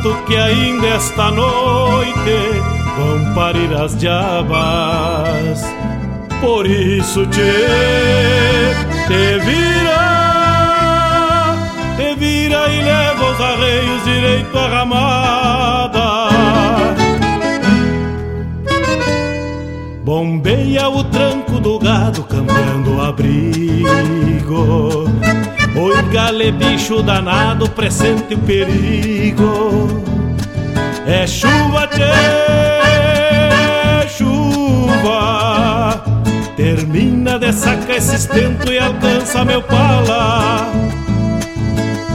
Que ainda esta noite vão parir as diabas. Por isso te, te vira, te vira e leva os arreios direito à ramada. Gale, bicho danado, presente o perigo. É chuva, tchê, chuva. Termina de sacar esse estento e alcança meu pala.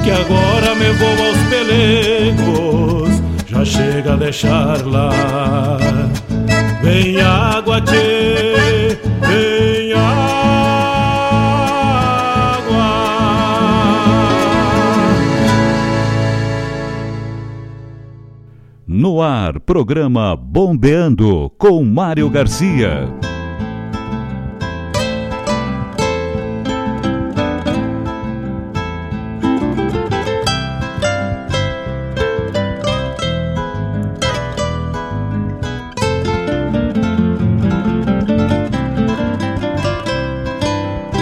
Que agora me vou aos pelegos, já chega a deixar lá. Vem água, tchê, vem No ar, programa Bombeando com Mário Garcia.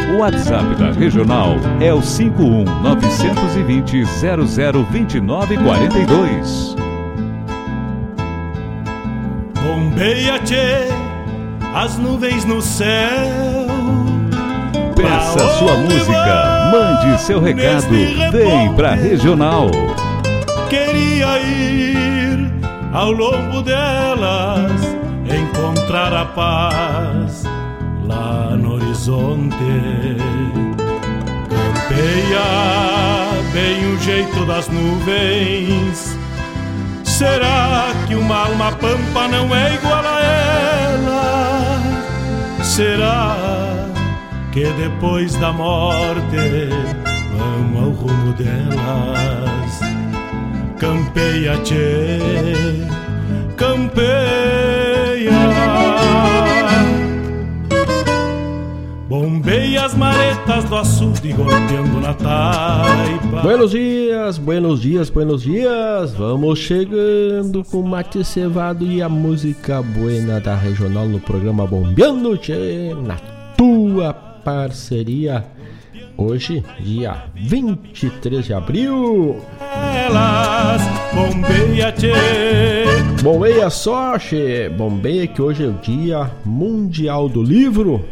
O WhatsApp da Regional é o 51 920 002942. Bombeia, tchê, as nuvens no céu. Peça sua música, mande seu recado, vem pra Regional. Queria ir ao longo delas, encontrar a paz lá no horizonte. Campeia bem o jeito das nuvens Será que uma alma pampa não é igual a ela? Será que depois da morte vamos ao rumo delas? Campeia, tchê, campeia. Bombei as maretas do açude golpeando na taipa. Buenos dias, buenos dias, buenos dias. Vamos chegando com mate cevado e a música buena da regional no programa Bombeando Tchê, na tua parceria Hoje, dia 23 de abril. Elas, bombeia, tchê. Bombeia só, che. Bombeia que hoje é o Dia Mundial do Livro.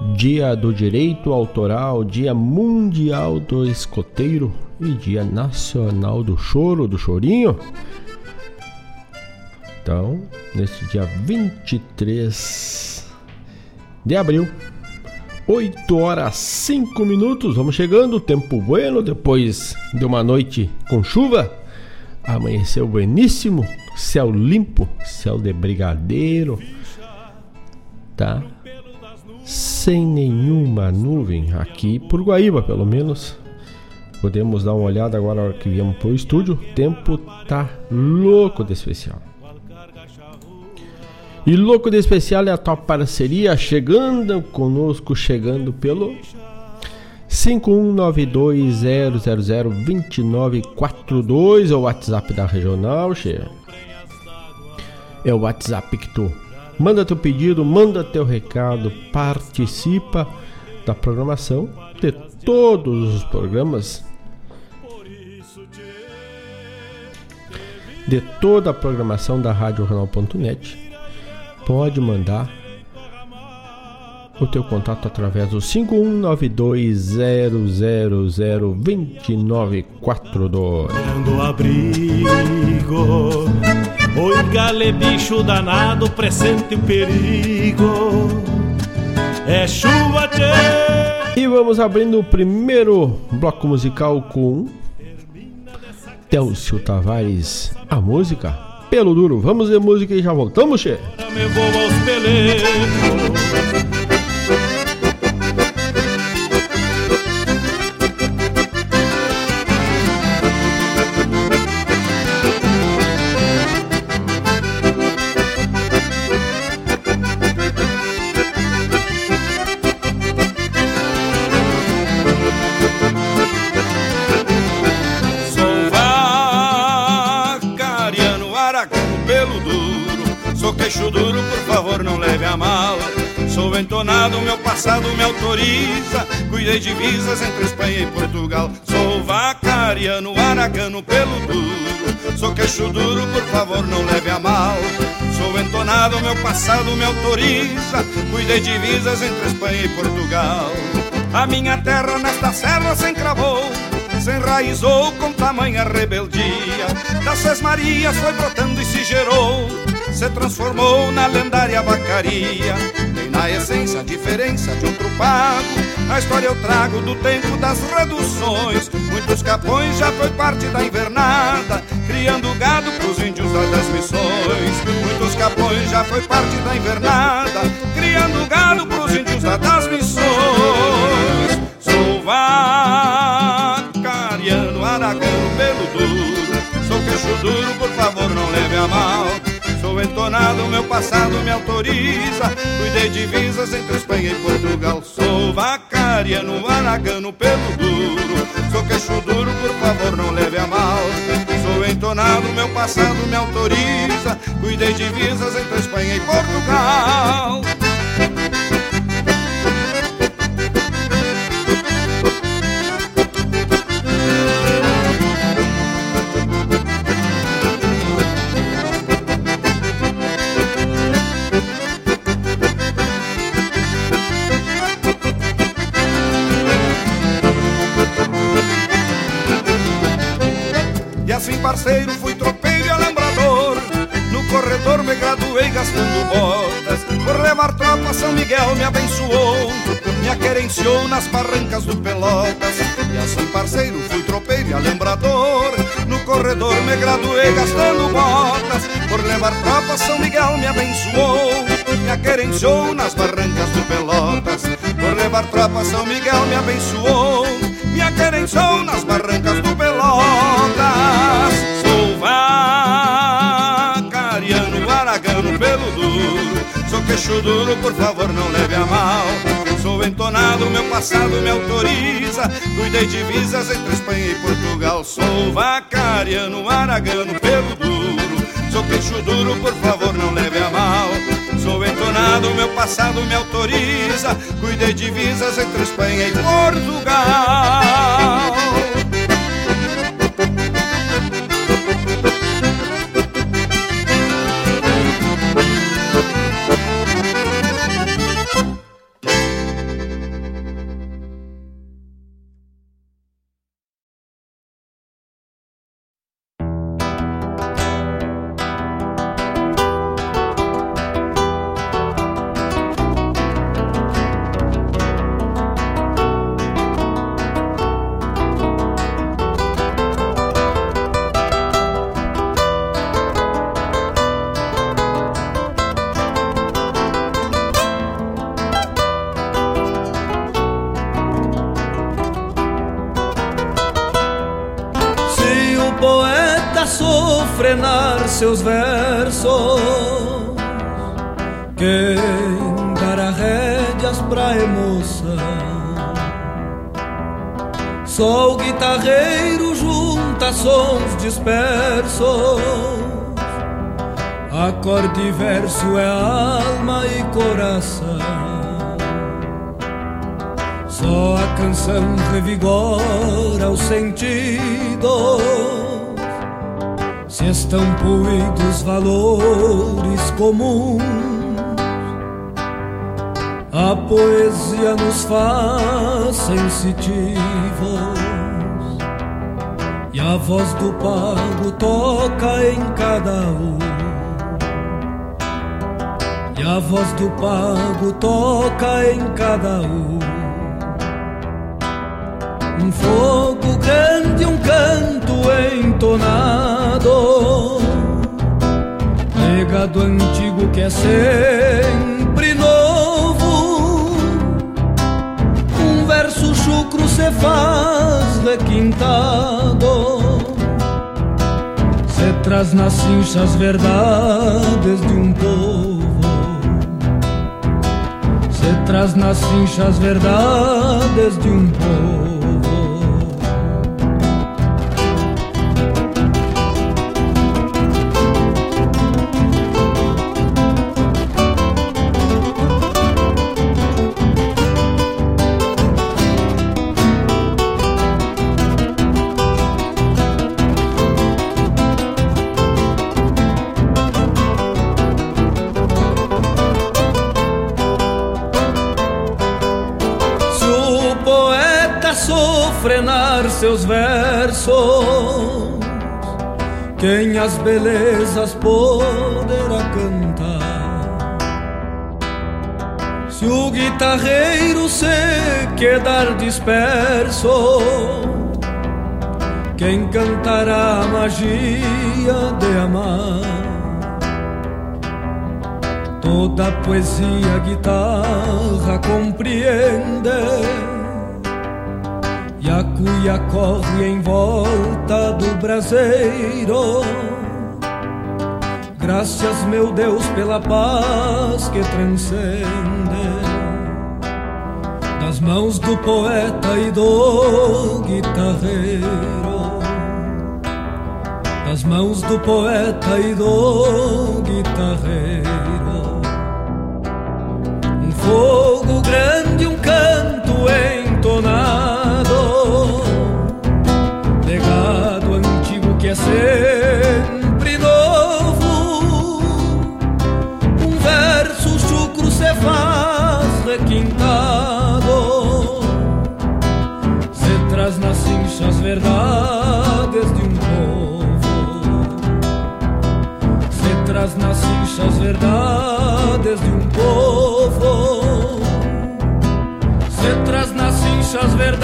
Dia do Direito Autoral, Dia Mundial do Escoteiro e Dia Nacional do Choro, do Chorinho. Então, neste dia 23 de abril, 8 horas 5 minutos, vamos chegando, tempo bueno, depois de uma noite com chuva, amanheceu bueníssimo, céu limpo, céu de brigadeiro, tá? Sem nenhuma nuvem aqui por Guaíba, pelo menos. Podemos dar uma olhada agora que viemos pro estúdio. O tempo tá louco de especial. E louco de especial é a tua parceria chegando conosco, chegando pelo 51920002942 é o WhatsApp da Regional, che. É o WhatsApp que tu manda teu pedido, manda teu recado, participa da programação de todos os programas de toda a programação da Rádio Regional.net pode mandar o teu contato através do 51920002942. Oi gale bicho danado, presente o perigo. É chuva, tchê. E vamos abrindo o primeiro bloco musical com Télcio Tavares, a música pelo duro. Vamos ver música e já voltamos, che. Me vou aos pelecos. Passado me autoriza. Cuidei de visas entre Espanha e Portugal. Sou vacariano, aragano, pelo duro. Sou queixo duro, por favor, não leve a mal. Sou entonado, meu passado me autoriza. Cuidei de visas entre Espanha e Portugal. A minha terra nesta serra se encravou se enraizou com tamanha rebeldia. Das Seis Marias foi brotando e se gerou, se transformou na lendária vacaria na essência a diferença de outro pago. A história eu trago do tempo das reduções. Muitos capões já foi parte da invernada, criando gado pros índios das missões. Muitos capões já foi parte da invernada, criando gado pros índios das missões. Sou vacariano, aragano, pelo duro. Sou queixo duro, por favor, não leve a mal. Entonado, meu passado me autoriza. Cuidei de visas entre Espanha e Portugal. Sou vacariano, aragano, pelo duro. Sou queixo duro, por favor, não leve a mal. Sou entonado, meu passado me autoriza. Cuidei de visas entre Espanha e Portugal. Botas. Por levar tropa, São Miguel me abençoou. Me aquerenciou nas barrancas do Pelotas. E assim, parceiro, fui tropeiro e alembrador. No corredor me graduei gastando botas. Por levar tropa, São Miguel me abençoou. Me aquerenciou nas barrancas do Pelotas. Por levar tropa, São Miguel me abençoou. Me aquerenciou nas barrancas do Pelotas. pelo queixo duro, por favor, não leve a mal. Sou entonado, meu passado me autoriza. Cuidei de visas entre Espanha e Portugal. Sou vacariano, aragano, pelo duro. Sou queixo duro, por favor, não leve a mal. Sou entonado, meu passado me autoriza. Cuidei divisas entre Espanha e Portugal. Verso é alma e coração. Só a canção revigora o sentido se estão poluídos valores comuns. A poesia nos faz sensitivos e a voz do pago toca em cada um. E a voz do pago toca em cada um. Um fogo grande, um canto entonado, legado antigo que é sempre novo. Um verso chucro se faz requintado, se traz nas cinchas verdades de um povo. Traz nas cinchas verdades de um povo. Seus versos, quem as belezas poderá cantar? Se o guitarreiro se quedar disperso, quem cantará a magia de amar? Toda poesia, guitarra compreende cuia corre em volta do braseiro. Graças, meu Deus, pela paz que transcende. Das mãos do poeta e do guitarreiro. Das mãos do poeta e do guitarreiro. Um fogo grande, um canto entonado sempre novo. Um verso chucro se faz requintado, se traz nas cinchas verdades de um povo. Se traz nas cinchas verdades de um povo. Se traz nas cinchas verdades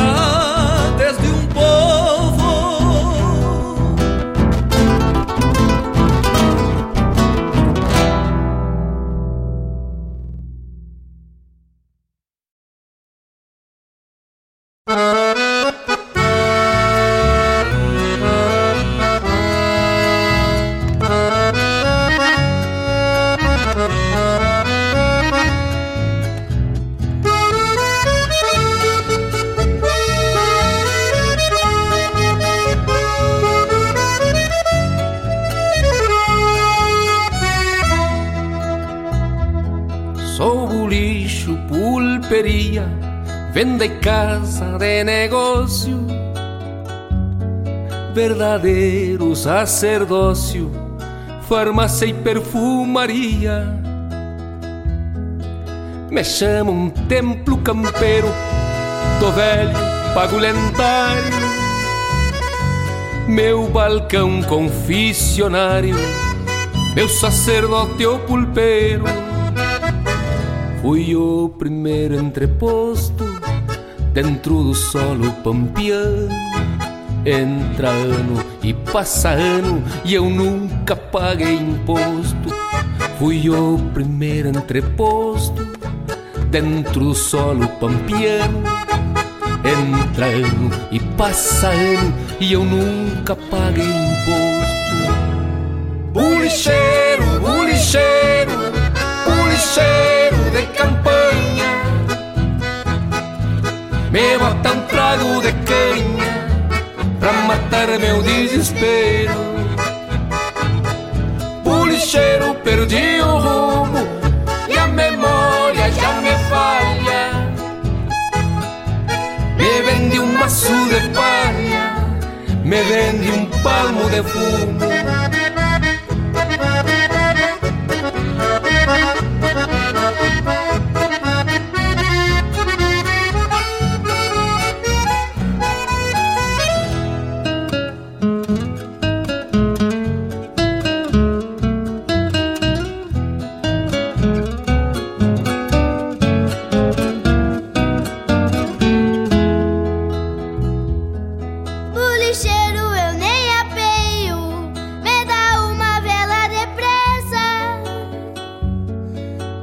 verdadeiro sacerdócio, farmácia e perfumaria. Me chama um templo campeiro, do velho pagulentário, meu balcão confissionário, meu sacerdote ou pulpeiro Fui o primeiro entreposto dentro do solo pampiano. Entra ano e passa ano e eu nunca paguei imposto. Fui o primeiro entreposto dentro do solo pampiano. Entra ano e passa ano e eu nunca paguei imposto. Bulicheiro, bulicheiro, bulicheiro de campanha Me bota um trago de canha Pra matar meu desespero. Policheiro, perdi o rumo. E a memória já me falha. Me vende um maço de palha. Me vende um palmo de fumo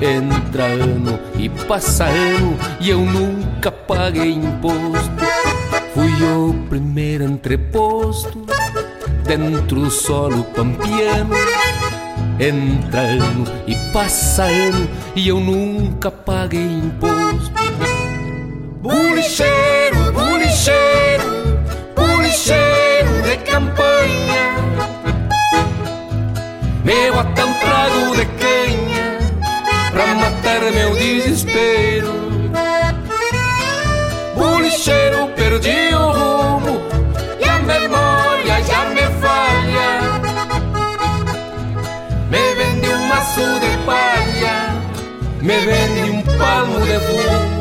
Entra ano e passa ano e eu nunca paguei imposto. Fui o primeiro entreposto dentro do solo pampiano Entra ano e passa ano e eu nunca paguei imposto. Bulicheiro, bulicheiro, bulicheiro de campanha. Me me vende um palmo de fumo.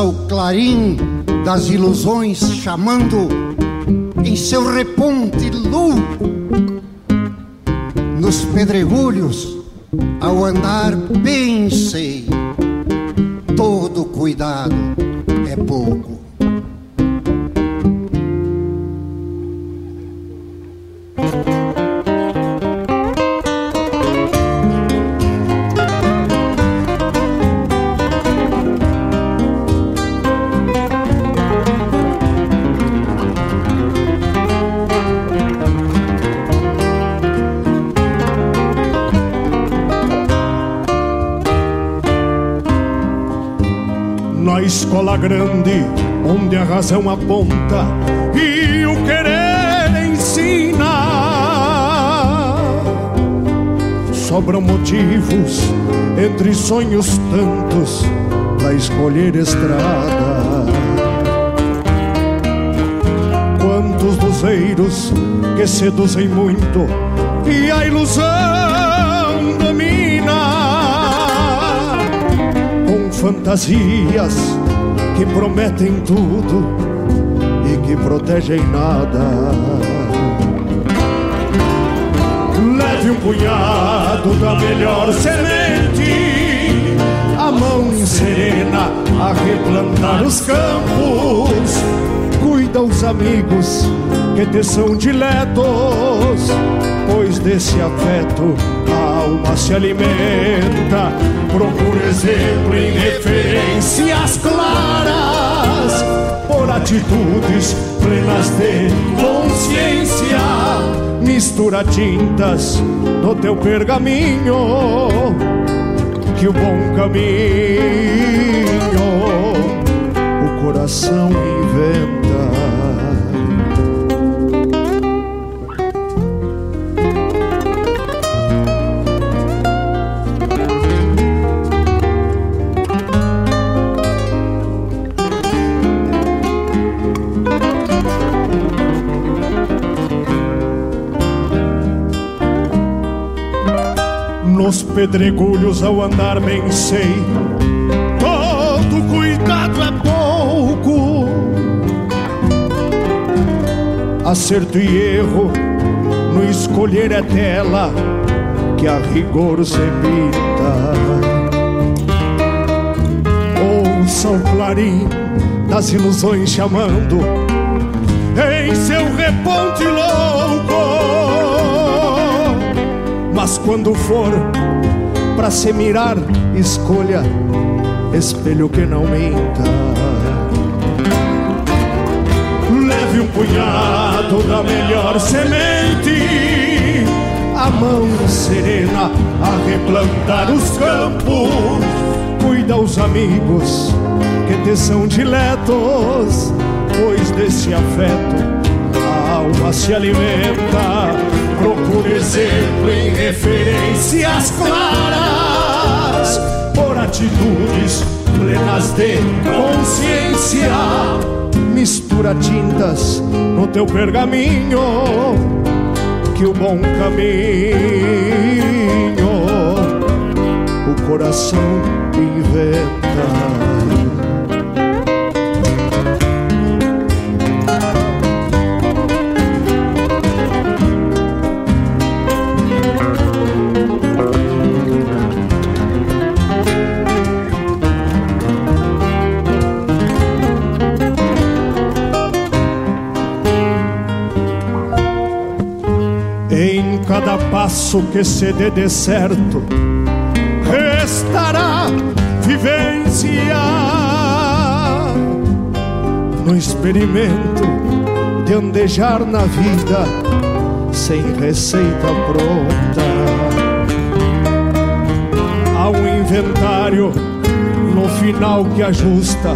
o clarim das ilusões chamando em seu reponte louco. Nos pedregulhos, ao andar, pensei: todo cuidado é pouco. Grande onde a razão aponta e o querer ensina. Sobram motivos entre sonhos tantos para escolher estrada. Quantos luzeiros que seduzem muito e a ilusão domina com fantasias que prometem tudo e que protegem nada. Leve um punhado da melhor semente, a mão serena a replantar os campos. Cuida os amigos que te são diletos, pois desse afeto a alma se alimenta. Procura exemplo em referências claras, por atitudes plenas de consciência. Mistura tintas no teu pergaminho, que o bom caminho o coração inventa. Nos pedregulhos ao andar bem sei. Todo cuidado é pouco. Acerto e erro no escolher é dela Que a rigor se evita Ouça o clarim das ilusões chamando. Em seu reponte louco mas quando for para se mirar, escolha espelho que não minta. Leve um punhado da melhor semente, a mão serena a replantar os campos. Cuida os amigos que te são diletos, pois desse afeto a alma se alimenta Procure exemplo em referências claras, por atitudes plenas de consciência. Mistura tintas no teu pergaminho, que o bom caminho o coração inventa. Cada passo que se dê de certo, restará vivência no experimento de andejar na vida sem receita pronta. Há um inventário no final que ajusta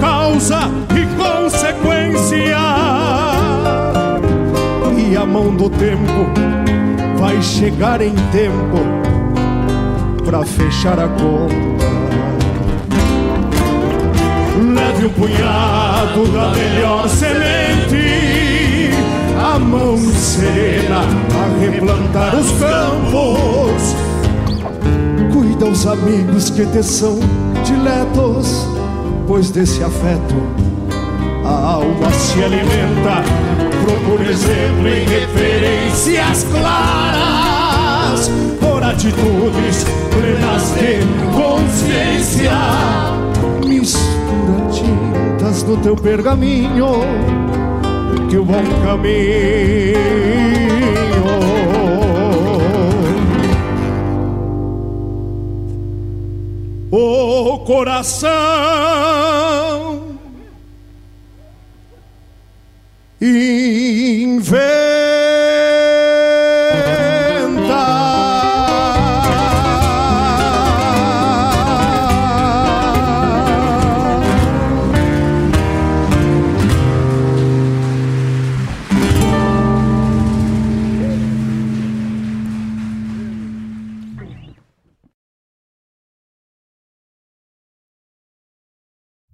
causa e consequência e a mão do tempo vai chegar em tempo para fechar a conta. Leve um punhado da melhor semente, a mão serena a replantar os campos. Cuida os amigos que te são diletos, pois desse afeto a alma se alimenta Procura exemplo em referências claras, por atitudes plenas de consciência. Mistura tintas no teu pergaminho, que o bom caminho o coração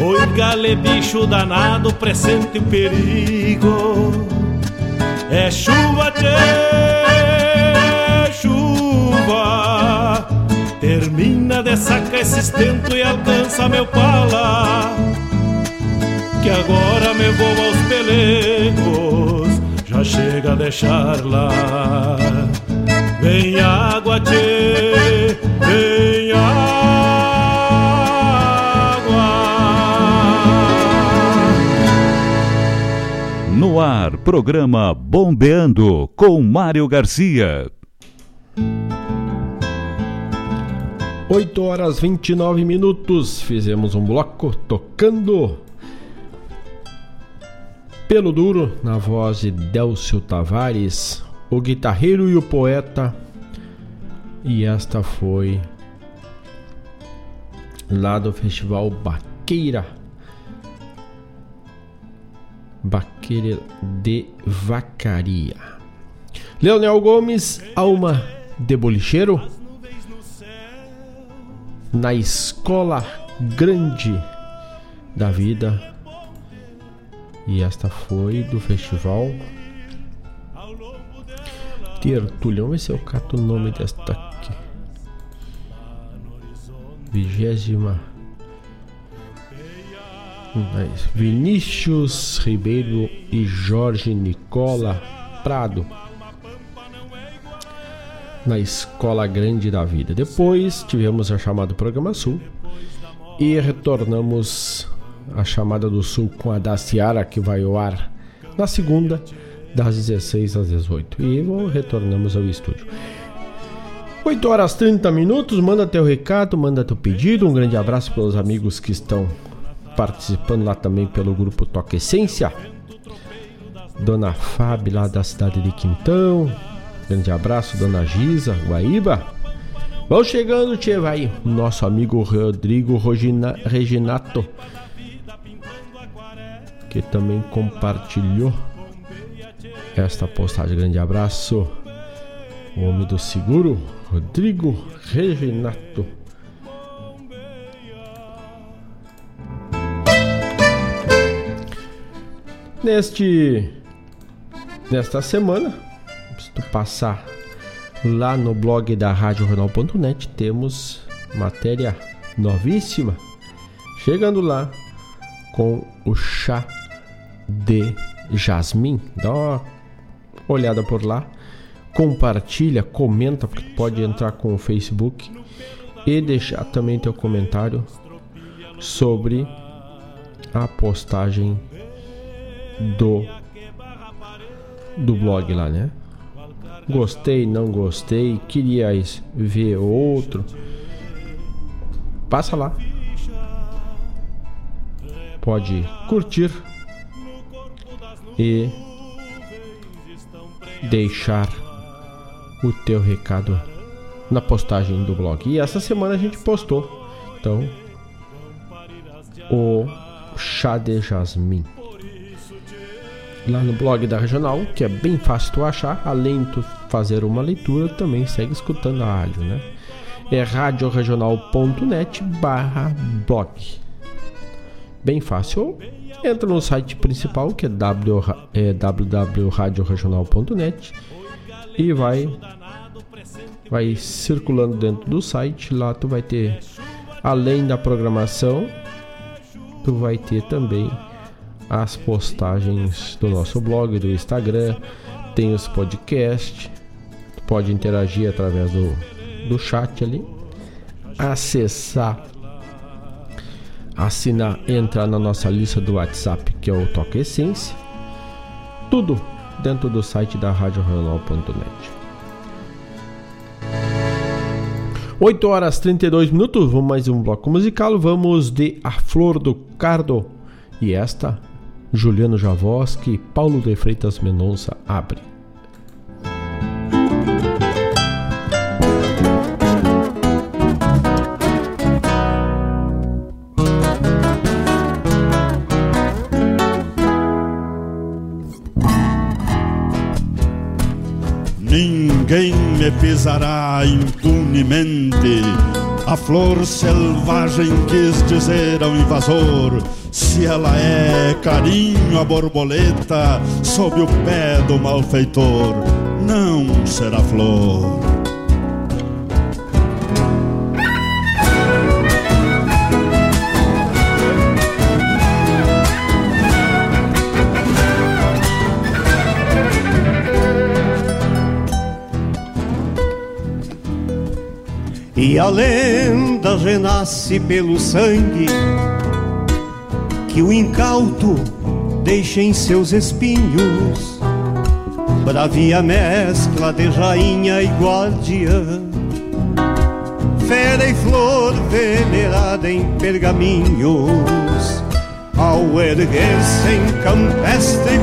Oi, gale bicho danado, pressente o perigo. É chuva, tchê, chuva. Termina de sacar esse estento e alcança meu pala. Que agora me vou aos pelegos, já chega a deixar lá. Vem água, tchê, vem água. Ar, programa Bombeando com Mário Garcia. 8 horas 29 minutos. Fizemos um bloco tocando Pelo Duro, na voz de Delcio Tavares, o guitarreiro e o poeta. E esta foi lá do Festival Baqueira. Baqueira de Vacaria. Leonel Gomes, Alma de Bolicheiro. Na Escola Grande da Vida. E esta foi do festival Tertulhão. Vamos ver se eu cato o nome desta aqui. vigésima. Vinícius Ribeiro e Jorge Nicola Prado na Escola Grande da Vida. Depois tivemos a chamada Programa Sul e retornamos a chamada do Sul com a da Ciara que vai ao ar na segunda das 16 às 18 e retornamos ao estúdio. 8 horas 30 minutos, manda teu recado, manda teu pedido. Um grande abraço pelos amigos que estão participando lá também pelo grupo Toque Essência. Dona Fábio lá da cidade de Quintão. Grande abraço, Dona Giza, Guaíba. Vão chegando, Tchê, vai. Nosso amigo Rodrigo Rogina, Reginato, que também compartilhou esta postagem. Grande abraço. O homem do seguro, Rodrigo Reginato. Neste nesta semana, se tu passar lá no blog da RádioRenal.net, temos matéria novíssima chegando lá com o chá de jasmim. Dá uma olhada por lá, compartilha, comenta, porque tu pode entrar com o Facebook e deixar também teu comentário sobre a postagem do do blog lá, né? Gostei, não gostei, queria ver outro. Passa lá. Pode curtir e deixar o teu recado na postagem do blog. E essa semana a gente postou, então, o chá de jasmim lá no blog da Regional, que é bem fácil tu achar. Além de tu fazer uma leitura, também segue escutando a rádio, né? É radioregional.net barra blog. Bem fácil. Entra no site principal, que é, w, é www.radioregional.net e vai vai circulando dentro do site. Lá tu vai ter, além da programação, tu vai ter também as postagens do nosso blog, do Instagram, tem os podcasts, pode interagir através do, do chat ali, acessar, assinar, entrar na nossa lista do WhatsApp, que é o Toque Essência, tudo dentro do site da RadioRegional.net. 8 horas 32 minutos, vamos mais um bloco musical, vamos de A Flor do Cardo e esta Juliano Javoski, Paulo de Freitas Mendonça abre. Ninguém me pisará impunemente a flor selvagem quis dizer ao invasor: se ela é carinho a borboleta sob o pé do malfeitor, não será flor. E a lenda renasce pelo sangue que o incauto deixa em seus espinhos. Bravia mescla de rainha e guardiã, fera e flor venerada em pergaminhos, ao erguer-se em campestre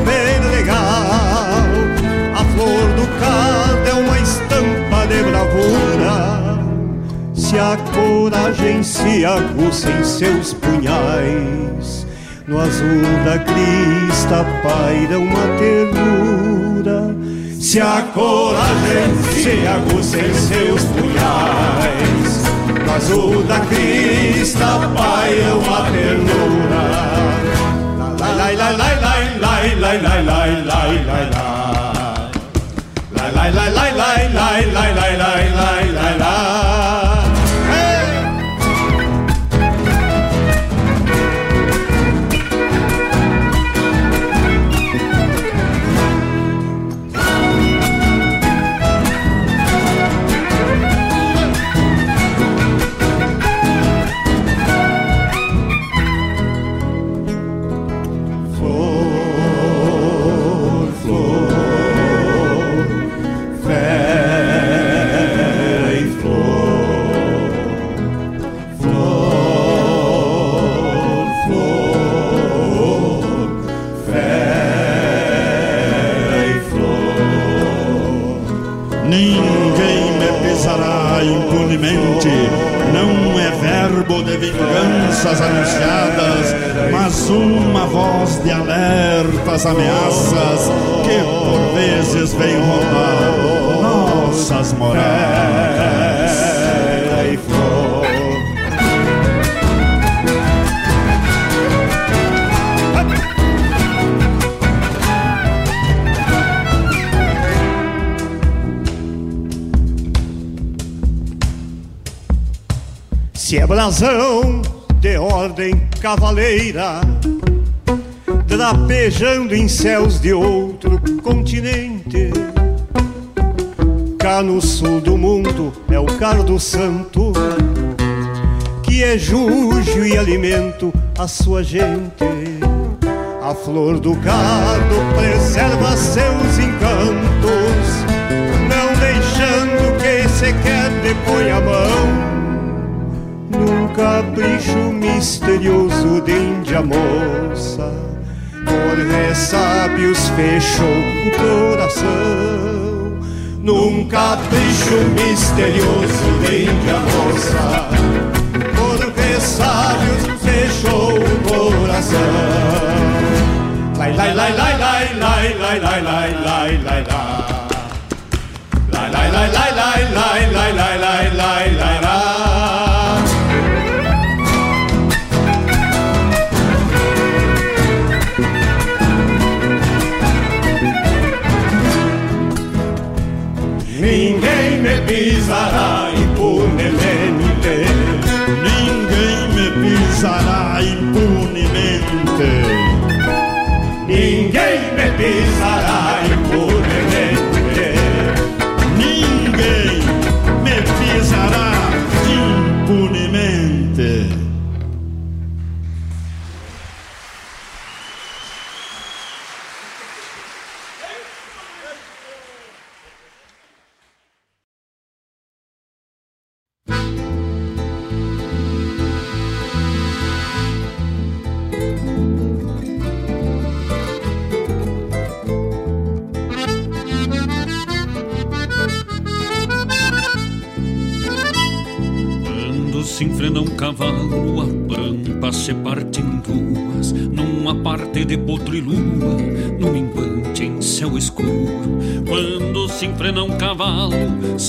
legal, se a coragem se aguça em seus punhais, no azul da crista paira uma ternura. Se a coragem se aguça em seus punhais, no azul da crista paira uma ternura. Lai lai lai lai lai lai lai lai lai lai lai lai lai lai lai lai lai lai lai lai anunciadas, mas uma voz de alertas, ameaças que por vezes vem rondar nossas moradas. Se é brasão de ordem cavaleira, drapejando em céus de outro continente. Cá no sul do mundo é o cardo santo, que é jujo e alimento a sua gente. A flor do cardo preserva seus encantos, não deixando que sequer depõe a mão num capricho misterioso de índia moça. Por ressábios fechou o coração, num capricho misterioso de índia moça. Por ressábios fechou o coração. Lai, lai, lai, lai, lai, lai, lai, lai, lai, lai, lai, lai. Lai, lai, lai, lai, lai, lai, lai, lai, lai, lai, lai, lai. Pisará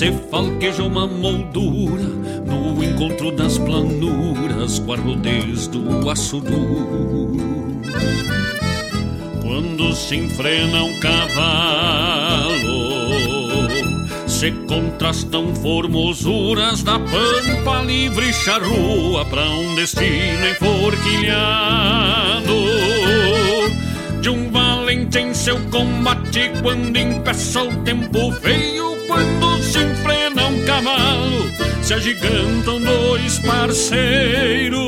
se falqueja uma moldura, no encontro das planuras, com a rodez do aço duro. Quando se enfrena um cavalo, se contrastam formosuras da pampa livre e charrua para um destino enforquilhado. De um valente em seu combate, quando impeça o tempo feio, quando cavalo, se agigantam dois parceiros.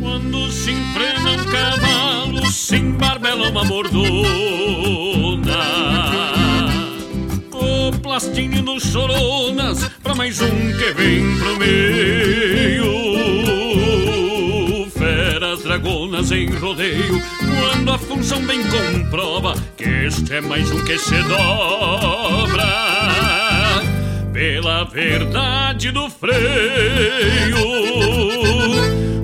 Quando se enfrena um cavalo, se embarbela uma mordona. Plastinho nos choronas Pra mais um que vem pro meio. Feras dragonas em rodeio Quando a função bem comprova Que este é mais um que se dobra Pela verdade do freio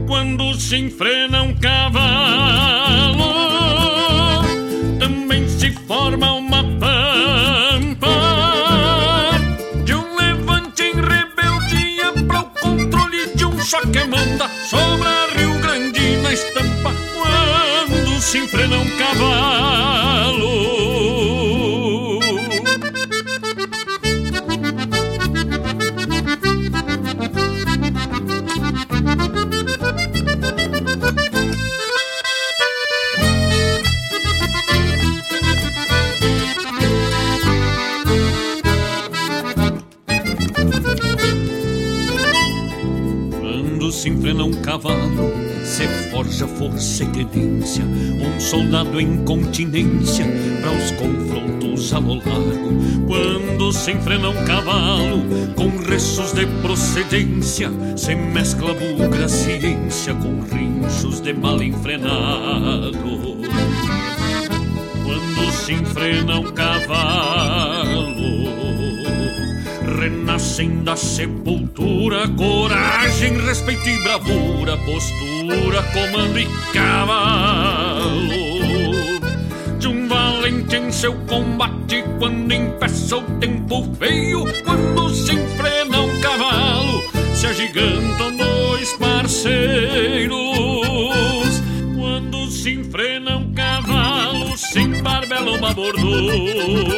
Quando se enfrena um cavalo Também se forma uma pampa só que manda sobra Rio Grande na estampa quando se enfrena um cavalo. Cavalo, se forja força e tenência, um soldado em continência para os confrontos a lo largo. Quando se enfrena um cavalo, com restos de procedência, se mescla bugra ciência com rinchos de mal enfrenado. Quando se enfrena um cavalo, renascem da sepultura, coragem, respeito e bravura, postura, comando e cavalo. De um valente em seu combate, quando empeça o tempo feio, quando se enfrena um cavalo, se agigantam dois parceiros. Quando se enfrena um cavalo, se embarbela uma bordona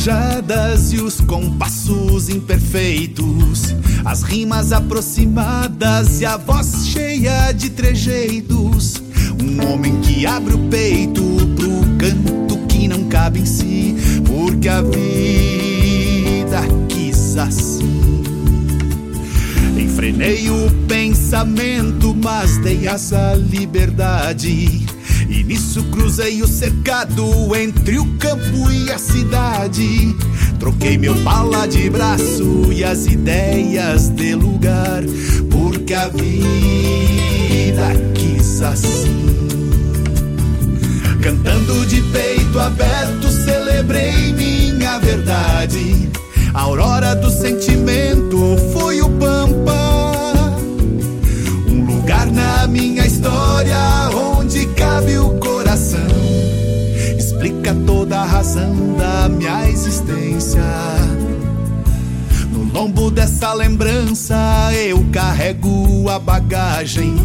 arranjadas e os compassos imperfeitos, as rimas aproximadas e a voz cheia de trejeitos. Um homem que abre o peito pro canto que não cabe em si, porque a vida quis assim. Enfrenei o pensamento, mas dei à liberdade nisso cruzei o cercado entre o campo e a cidade. Troquei meu pala de braço e as ideias de lugar, porque a vida quis assim. Cantando de peito aberto, celebrei minha verdade. A aurora do sentimento foi o Pampa, um lugar na minha história cabe o coração. Explica toda a razão da minha existência. No lombo dessa lembrança eu carrego a bagagem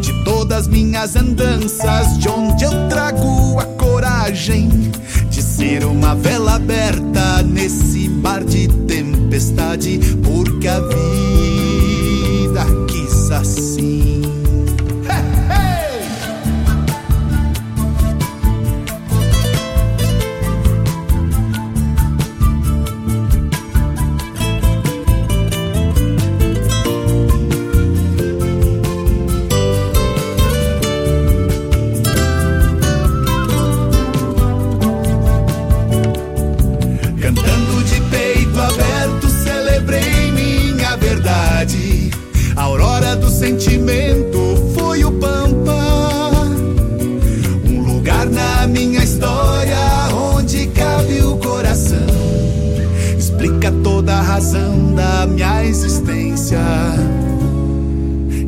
de todas minhas andanças, de onde eu trago a coragem de ser uma vela aberta nesse mar de tempestade, porque a vida quis assim.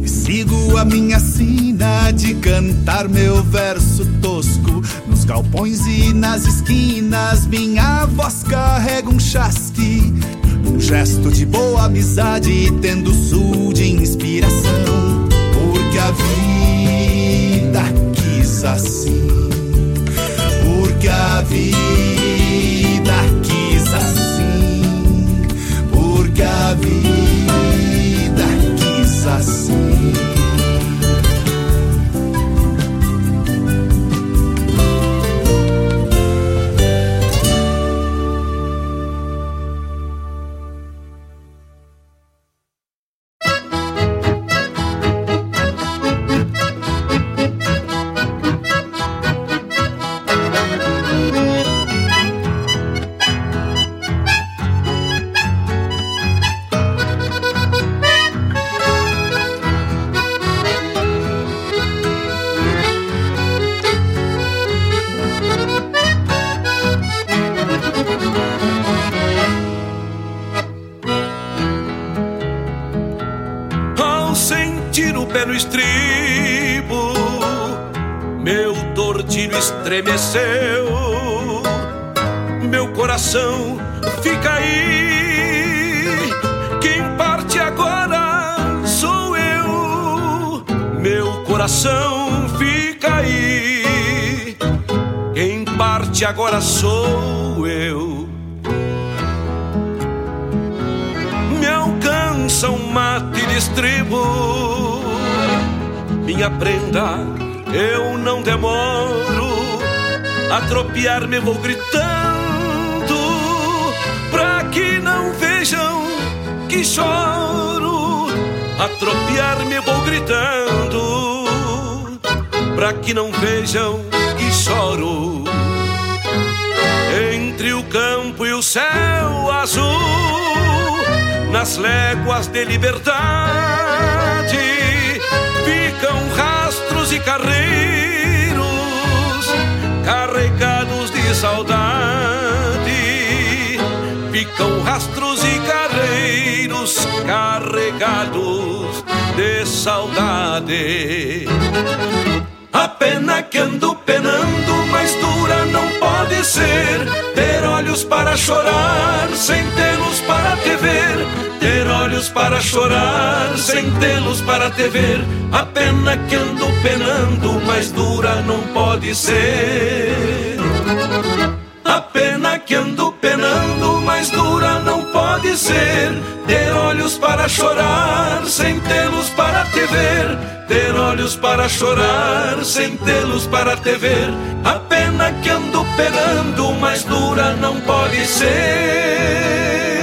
E sigo a minha sina de cantar meu verso tosco. Nos galpões e nas esquinas, minha voz carrega um chasque. Um gesto de boa amizade, tendo sul de inspiração. Porque a vida quis assim. Porque a vida quis assim. Porque a vida quis A tropear-me vou gritando, pra que não vejam que choro. A tropear-me vou gritando, pra que não vejam que choro. Entre o campo e o céu azul nas léguas de liberdade ficam rastros e carreiros de saudade. Ficam rastros e carreiros carregados de saudade. A pena que ando penando, mais dura não pode ser. Ter olhos para chorar, sem tê-los para te ver. Ter olhos para chorar, sem tê-los para te ver. A pena que ando penando, mais dura não pode ser. A pena que ando penando, mais dura não pode ser. Ter olhos para chorar, sem tê-los para te ver. Ter olhos para chorar, sem tê-los para te ver. A pena que ando penando, mais dura não pode ser.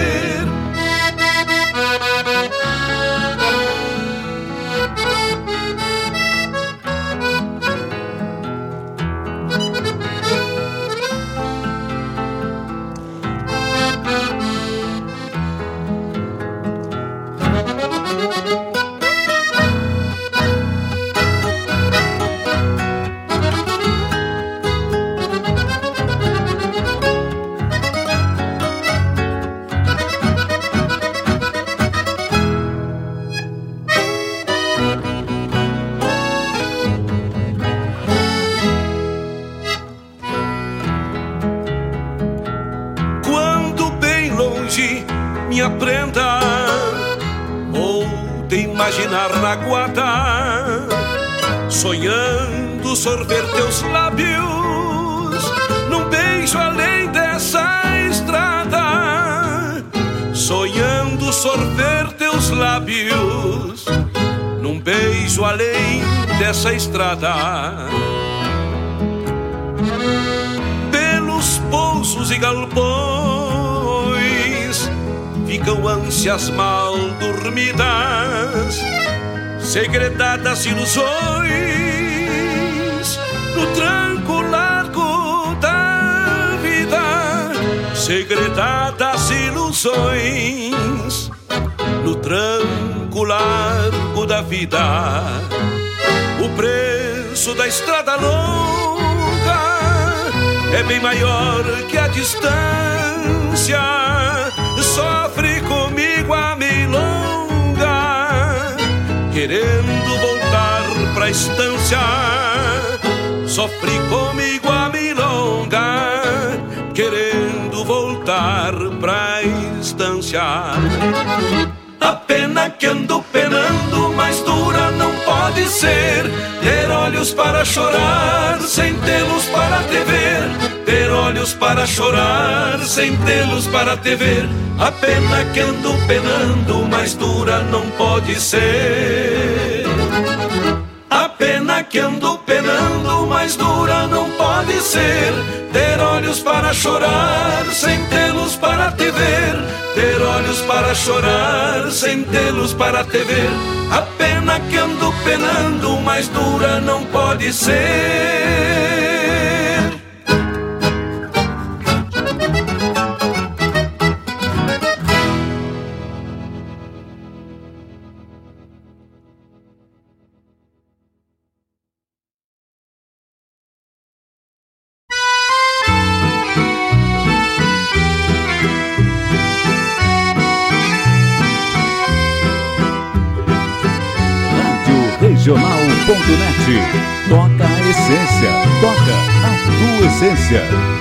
Sorver teus lábios num beijo além dessa estrada, sonhando sorver teus lábios num beijo além dessa estrada. Pelos pousos e galpões ficam ânsias mal dormidas segredadas ilusões segredadas ilusões no tranco largo da vida. O preço da estrada longa é bem maior que a distância. Sofre comigo a milonga querendo voltar pra estância. Sofri comigo a estância. A pena que ando penando, mais dura não pode ser. Ter olhos para chorar, sem tê-los para te ver. Ter olhos para chorar, sem tê-los para te ver. A pena que ando penando, mais dura não pode ser. A pena que ando penando, mais dura não pode ser. Olhos para chorar, sem tê-los para te ver. Ter olhos para chorar, sem tê-los para te ver. A pena que ando penando, mais dura não pode ser. Toca a essência, toca a tua essência.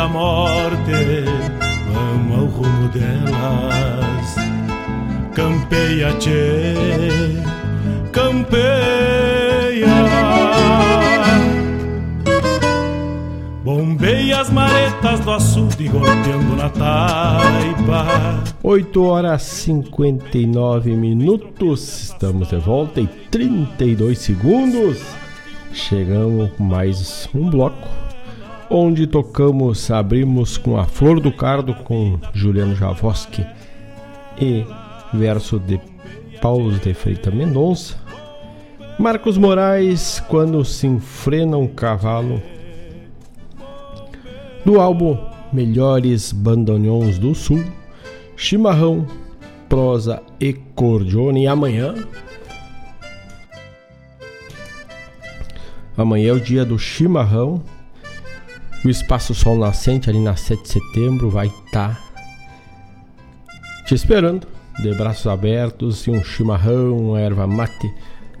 Da morte vamos ao rumo delas? Campeia, tchê, campeia. Bombeia as maretas do açude golpeando na taipa. 8 horas 59 minutos, estamos de volta em 32 segundos. Chegamos com mais um bloco onde tocamos, abrimos com a Flor do Cardo com Juliano Javoski e verso de Paulo de Freitas Mendonça. Marcos Moraes, quando se enfrena um cavalo. Do álbum Melhores Bandoneons do Sul, Chimarrão, Prosa e Cordione. E amanhã Amanhã é o dia do chimarrão. O Espaço Sol Nascente, ali na 7 de setembro, vai estar tá te esperando, de braços abertos e um chimarrão, uma erva mate,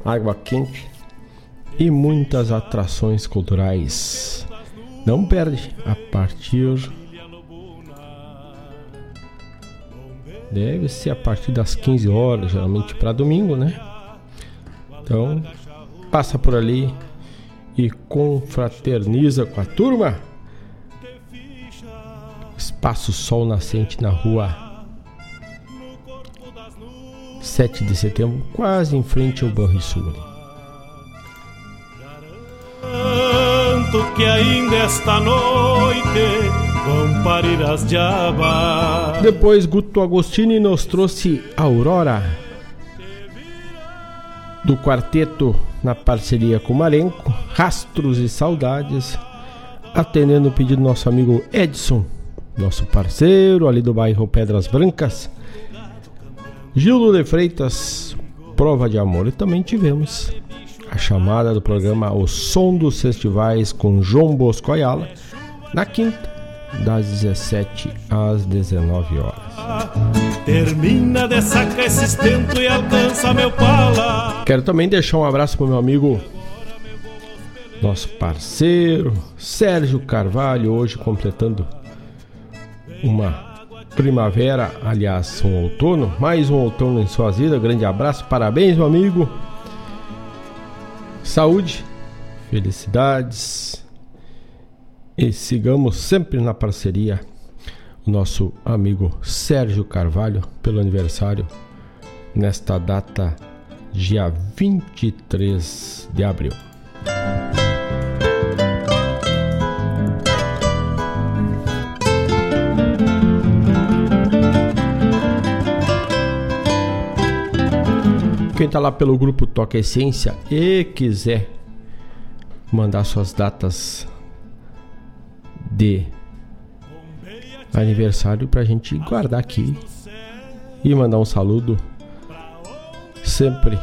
água quente e muitas atrações culturais. Não perde a partir. Deve ser a partir das 15 horas, geralmente para domingo, né? Então, passa por ali, e confraterniza com a turma. Espaço Sol Nascente na rua 7 de setembro, quase em frente ao Banrisul. que ainda esta noite vão parir as diabas. Depois Guto Agostini nos trouxe Aurora do quarteto na parceria com Marenco, Rastros e Saudades, atendendo o pedido do nosso amigo Edson, nosso parceiro ali do bairro Pedras Brancas. Gildo de Freitas, Prova de Amor. E também tivemos a chamada do programa O Som dos Festivais com João Bosco Ayala, na quinta, das 17 às 19 horas. Termina de sacar esse estento e alcança meu pala. Quero também deixar um abraço pro meu amigo, nosso parceiro, Sérgio Carvalho, hoje completando uma primavera, aliás, um outono, mais um outono em sua vida. Grande abraço, parabéns, meu amigo. Saúde, felicidades e sigamos sempre na parceria o nosso amigo Sérgio Carvalho pelo aniversário nesta data, dia 23 de abril. Quem está lá pelo grupo Toca Essência e quiser mandar suas datas de aniversário para a gente guardar aqui e mandar um saludo sempre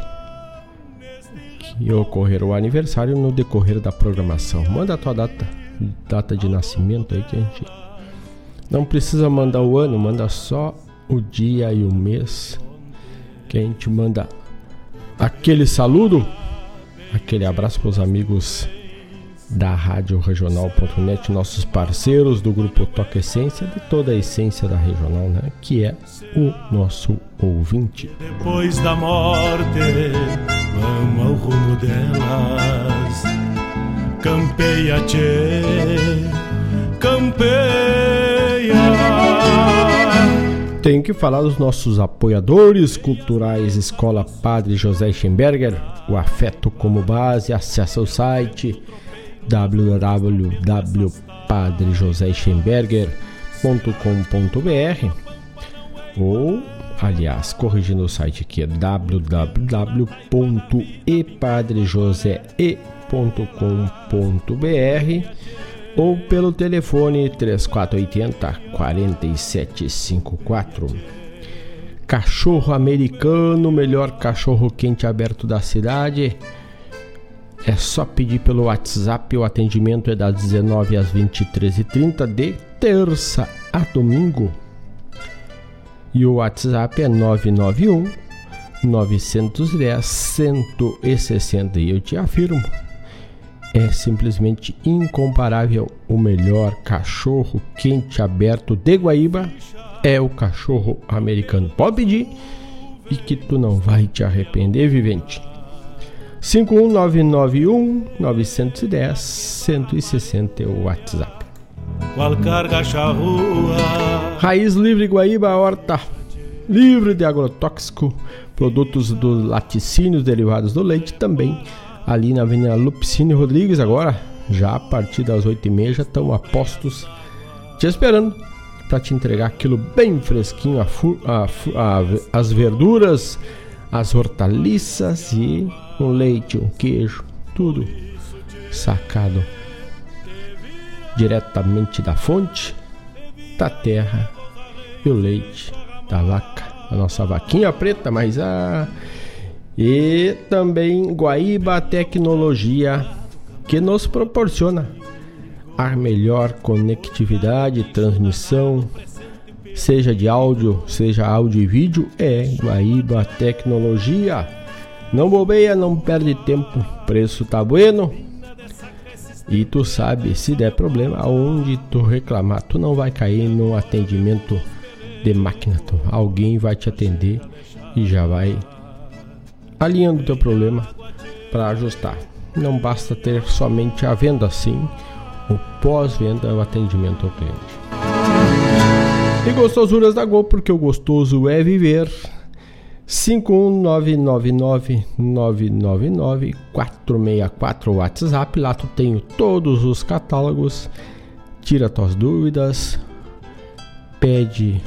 que ocorrer o aniversário no decorrer da programação. Manda a tua data, data de nascimento aí que a gente não precisa mandar o ano, manda só o dia e o mês que a gente manda aquele saludo, aquele abraço para os amigos da Rádio Regional.net, nossos parceiros do grupo Toca Essência, de toda a essência da Regional, né? Que é o nosso ouvinte. Depois da morte, vamos ao rumo delas. Campeia, tchê, campeia. Tenho que falar dos nossos apoiadores culturais Escola Padre José Schemberger, o afeto como base, acesse o site www.padrejoséschemberger.com.br ou, aliás, corrigindo o site aqui, é www.epadrejosee.com.br ou pelo telefone 3480 4754. Cachorro americano, melhor cachorro quente aberto da cidade. É só pedir pelo WhatsApp, o atendimento é das 19 às 23h30 de terça a domingo. E o WhatsApp é 991 910 160. E eu te afirmo, é simplesmente incomparável. O melhor cachorro quente aberto de Guaíba é o cachorro americano. Pode pedir e que tu não vai te arrepender, vivente. 51991 910 160 é o WhatsApp. Qual carga charrua? Raiz Livre Guaíba Horta. Livre de agrotóxico, produtos dos laticínios derivados do leite também ali na Avenida Lupicínio Rodrigues agora, já a partir das 8h30 já estão a postos te esperando para te entregar aquilo bem fresquinho, a, a, a, as verduras, as hortaliças e um leite, um queijo, tudo sacado diretamente da fonte, da terra e o leite da vaca, a nossa vaquinha preta, mas a e também Guaíba Tecnologia, que nos proporciona a melhor conectividade, transmissão, seja de áudio, seja áudio e vídeo, é Guaíba Tecnologia. Não bobeia, não perde tempo, preço tá bueno. E tu sabe, se der problema, aonde tu reclamar, tu não vai cair no atendimento de máquina. Tu. Alguém vai te atender e já vai alinhando o teu problema para ajustar. Não basta ter somente a venda sim, o pós-venda é o atendimento ao cliente. E gostosuras da Gol, porque o gostoso é viver. 51999-999-464 WhatsApp. Lá tu tenho todos os catálogos. Tira tuas dúvidas. Pede.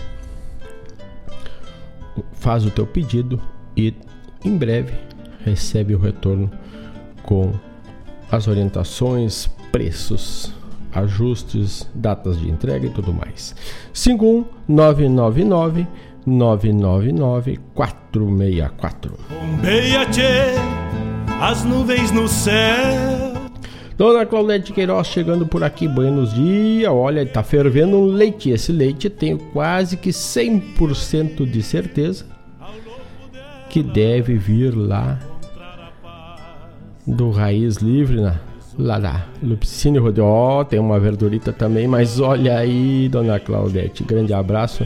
Faz o teu pedido e em breve recebe o retorno com as orientações, preços, ajustes, datas de entrega e tudo mais. 51999 999 464. Bombeia, tchê, as nuvens no céu. Dona Claudete Queiroz chegando por aqui, buenos dias. Olha, tá fervendo um leite. Esse leite tenho quase que 100% de certeza que deve vir lá do Raiz Livre, né? lá da Lupicínio Rodeo. Oh, tem uma verdurita também, mas olha aí, dona Claudete, grande abraço.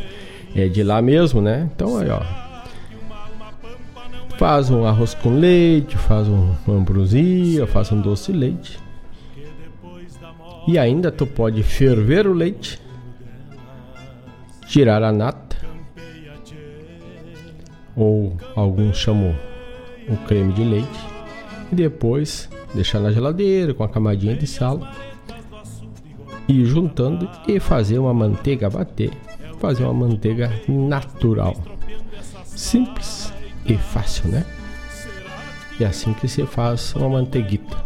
É de lá mesmo, né? Então aí, ó. Faz um arroz com leite, faz um ambrosia, faz um doce de leite. E ainda tu pode ferver o leite, tirar a nata ou alguns chamam o creme de leite e depois deixar na geladeira com a camadinha de sal e juntando e fazer uma manteiga bater, fazer uma manteiga natural, simples e fácil, né? É assim que se faz uma manteiguita.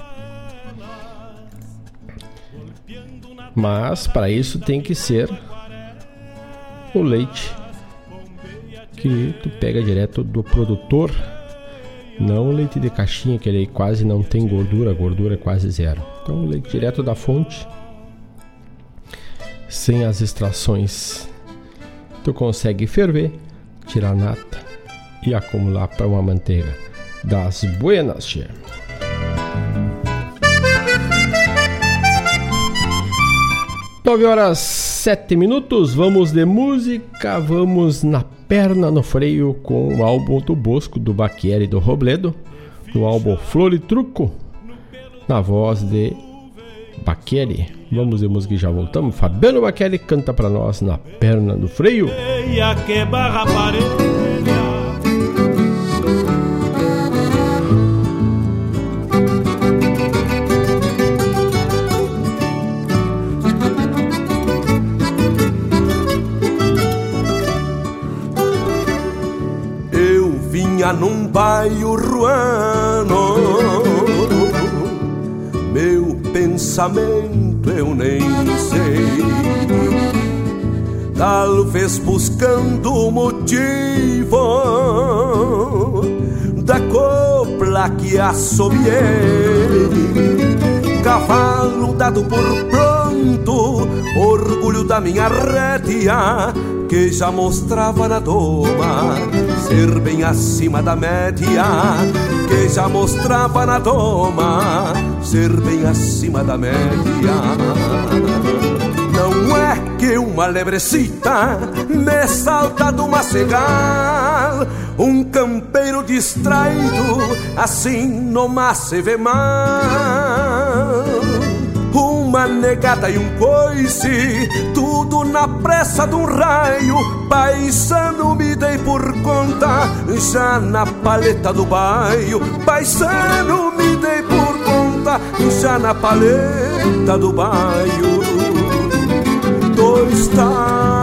Mas para isso tem que ser o leite que tu pega direto do produtor, não o leite de caixinha que ele quase não tem gordura, gordura é quase zero. Então leite direto da fonte, sem as extrações, tu consegue ferver, tirar nata e acumular para uma manteiga das buenas, tia. 9 horas 7 minutos, vamos de música, vamos na perna no freio com o álbum do Bosco, do Baquieri do Robledo, no álbum Flor e Truco, na voz de Baquieri. Vamos de música e já voltamos. Fabiano Baquieri canta para nós na perna no freio. Num baio ruano. Meu pensamento eu nem sei. Talvez buscando o motivo da copla que assobiei. Cavalo dado por pronto, orgulho da minha rédea que já mostrava na doma ser bem acima da média, que já mostrava na doma ser bem acima da média. Não é que uma lebrecita me salta do macegal, um campeiro distraído assim no se vê mal uma negada e um coice, tudo na pressa de um raio. Paisano me dei por conta, já na paleta do baio. Paisano me dei por conta, já na paleta do baio. Dois tauras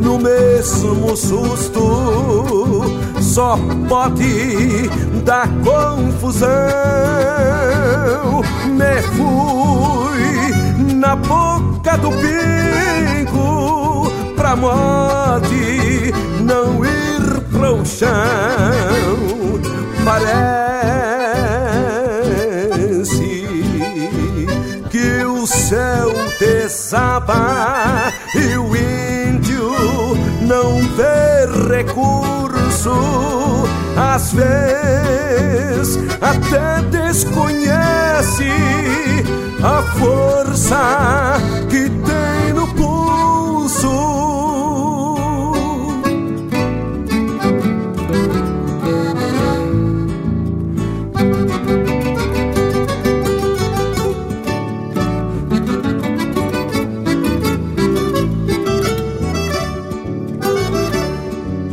no mesmo susto, só pode da confusão. Me fui na boca do pingo pra morte não ir pro chão. Parece que o céu desaba e o índio não vê recurso às vezes até desconhece a força que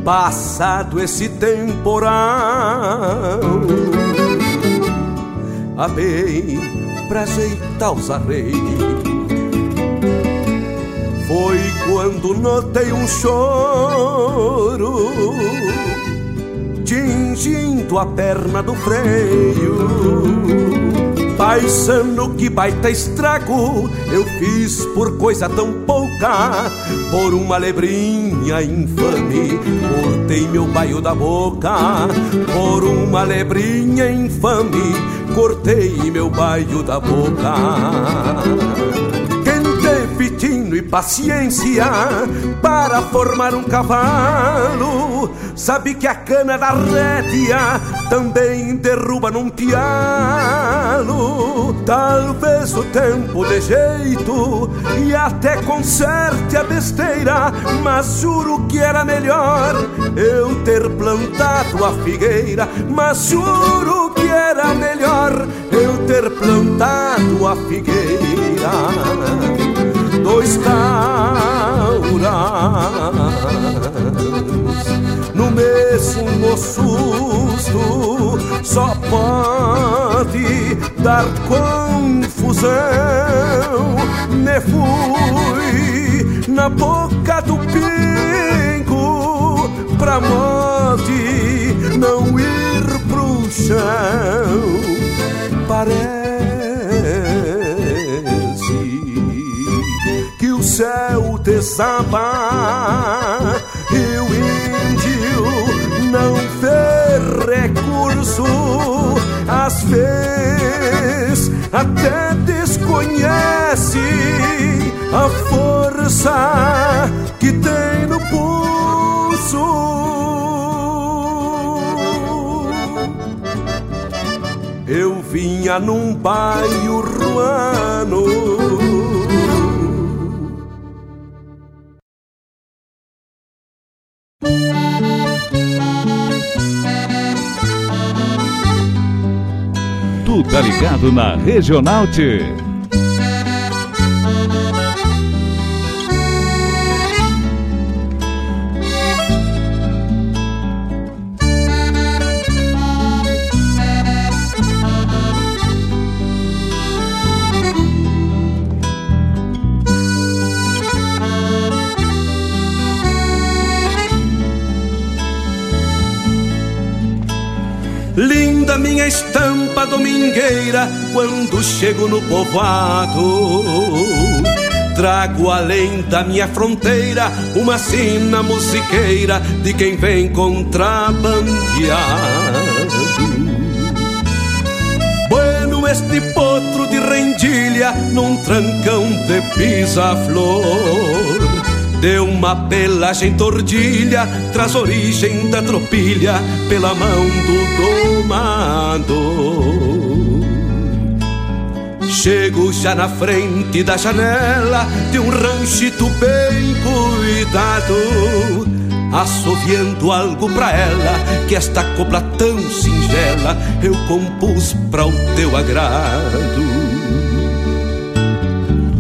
Passado esse temporal, abei pra ajeitar os arreios. Foi quando notei um choro tingindo a perna do freio Paisano, que baita estrago eu fiz por coisa tão pouca, por uma lebrinha infame, cortei meu baio da boca, por uma lebrinha infame, cortei meu baio da boca fitino e paciência para formar um cavalo. Sabe que a cana da rédea também derruba num pialo. Talvez o tempo de jeito e até conserte a besteira, mas juro que era melhor eu ter plantado a figueira. Mas juro que era melhor eu ter plantado a figueira dois tauras no mesmo susto só pode dar confusão. Me fui na boca do pingo pra morte não ir pro chão. Parece que o céu desaba recurso. Às vezes até desconhece a força que tem no pulso. Eu vinha num bairro ruano. Tá ligado na Regional T. Minha domingueira quando chego no povoado. Trago além da minha fronteira uma sina musiqueira de quem vem contrabandeado. Bueno, este potro de rendilha num trancão de pisa-flor Deu uma pelagem tordilha, traz origem da tropilha pela mão do domador. Chego já na frente da janela de um ranchito bem cuidado, assoviando algo pra ela, que esta copla tão singela eu compus pra o teu agrado.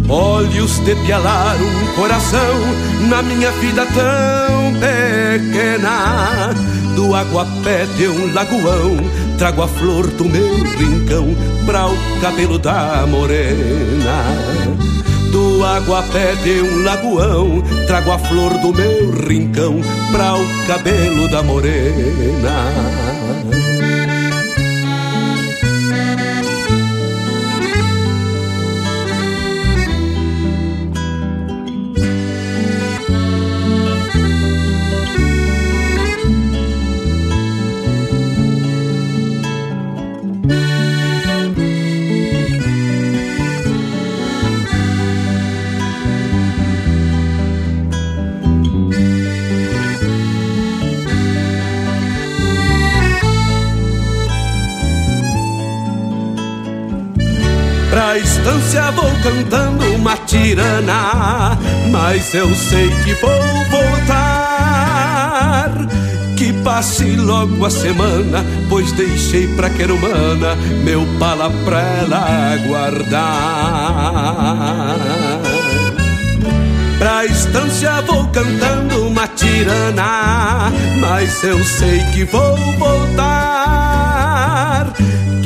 Olhos de pialar um coração na minha vida tão pequena. Do aguapé de um lagoão, trago a flor do meu rincão pra o cabelo da morena. Do aguapé de um lagoão, trago a flor do meu rincão pra o cabelo da morena. Cantando uma tirana, mas eu sei que vou voltar. Que passe logo a semana, pois deixei pra querumana meu pala pra ela guardar. Pra estância vou cantando uma tirana, mas eu sei que vou voltar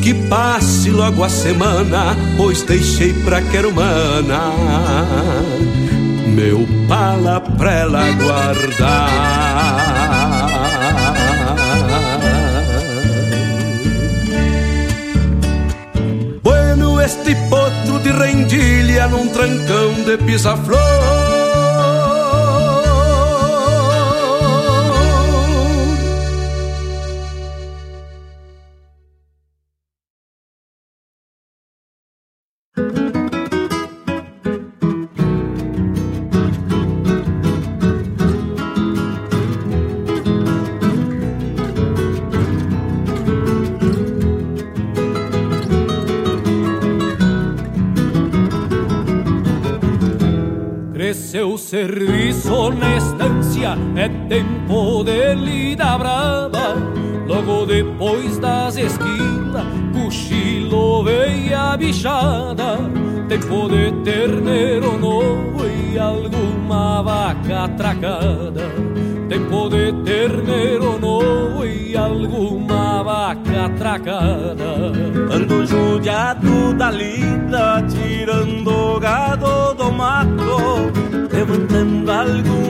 que passe logo a semana, pois deixei pra querumana meu pala pra ela guardar. Bueno, este potro de rendilha num trancão de pisa-flor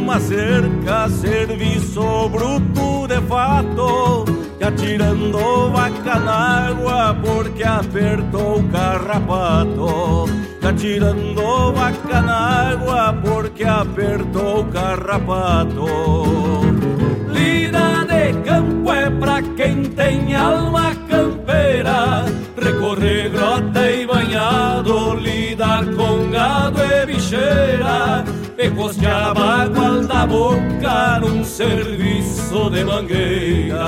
alguma cerca, serviço bruto de fato, e atirando vaca na água porque apertou o carrapato. E atirando vaca na água porque apertou o carrapato. Lida de campo é pra quem tem alma campeira, recorrer grota e banhado, lidar com gado e bicheira, e costear água da boca num serviço de mangueira.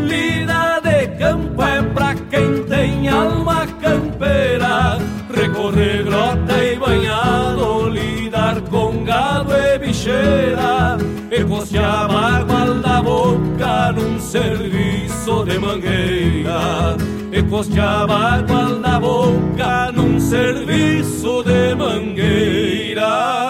Lida de campo é pra quem tem alma campeira, recorrer grota e banhado, lidar com gado e bicheira, e costear serviço de mangueira. E costeava água da boca num serviço de mangueira.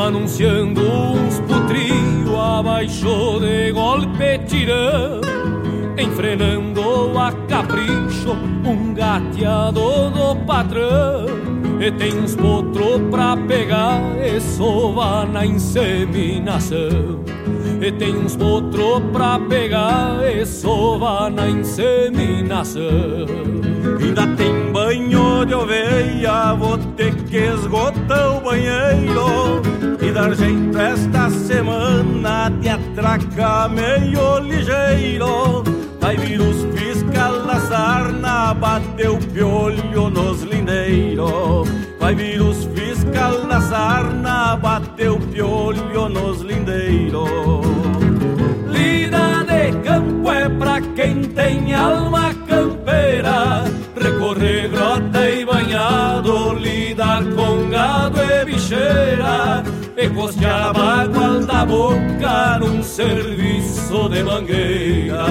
Anunciando uns putrio abaixo de golpe tirão Enfrenando a capricho um gateado do patrão. E tem uns potro pra pegar e sovar na inseminação. E tem uns potro pra pegar e sovar na inseminação. Ainda tem banho de oveia, vou ter que esgotar o banheiro E dar jeito esta semana de atracar meio ligeiro. Vai vir os fiscal na sarna, bateu piolho nos lindeiros. Vai vir os fiscal na sarna, bateu piolho nos lindeiros. Lida de campo é pra quem tem alma campeira Recorrer grota e banhado, lidar com gado e bicheira E costear água da boca num serviço de mangueira.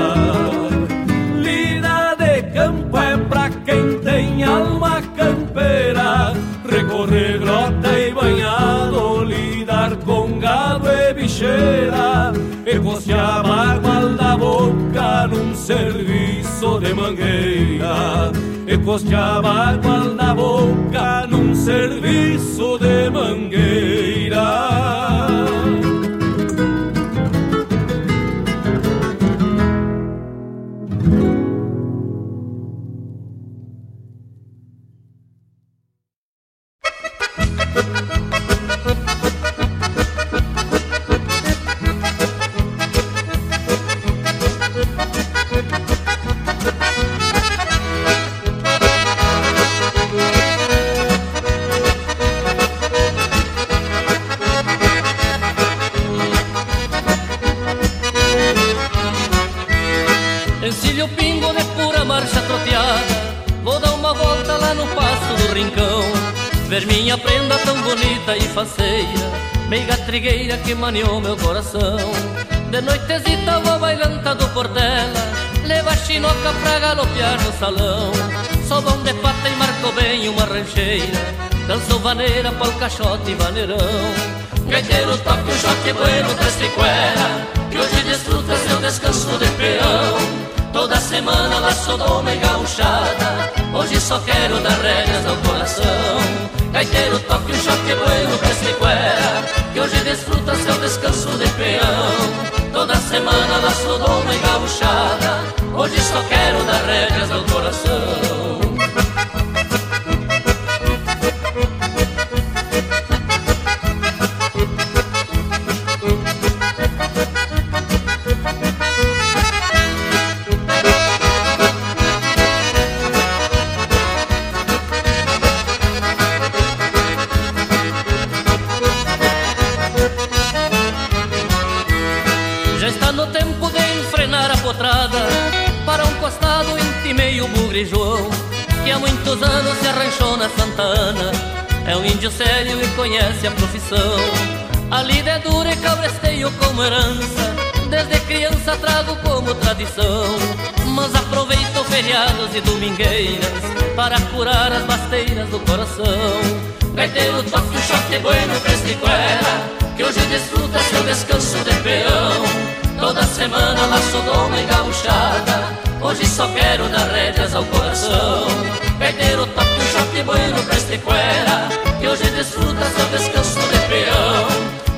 Lida de campo é pra quem tem alma campeira. Recorrer grota e banhado, lidar com gado e bicheira E costear água da boca num serviço de mangueira E costear água da boca num serviço de mangueira que maniou meu coração. De noitezita vou bailanta do Portela Leva a chinoca pra galopear no salão. Sou bom de pata e marco bem uma rancheira. Danço vaneira, pau, caixote e vaneirão. Gaiteiro toque o joque bueno da estriquera Que hoje desfruta seu descanso de peão. Toda semana laço doma e gauchada. Hoje só quero dar rédeas ao coração. Gaiteiro toque o choque bueno pra estriquera Que hoje desfruta seu descanso de peão Toda semana laço doma e gauchada Hoje só quero dar rédeas ao coração conhece a profissão. A lida é dura e cabresteio como herança, desde criança trago como tradição. Mas aproveito feriados e domingueiras para curar as basteiras do coração. Gaiteiro toca um shot bueno prestiquera, que hoje desfruta seu descanso de peão. Toda semana laço doma e gauchada, hoje só quero dar rédeas ao coração. Gaiteiro toca um shot bueno prestiquera, que hoje desfruta seu descanso de peão.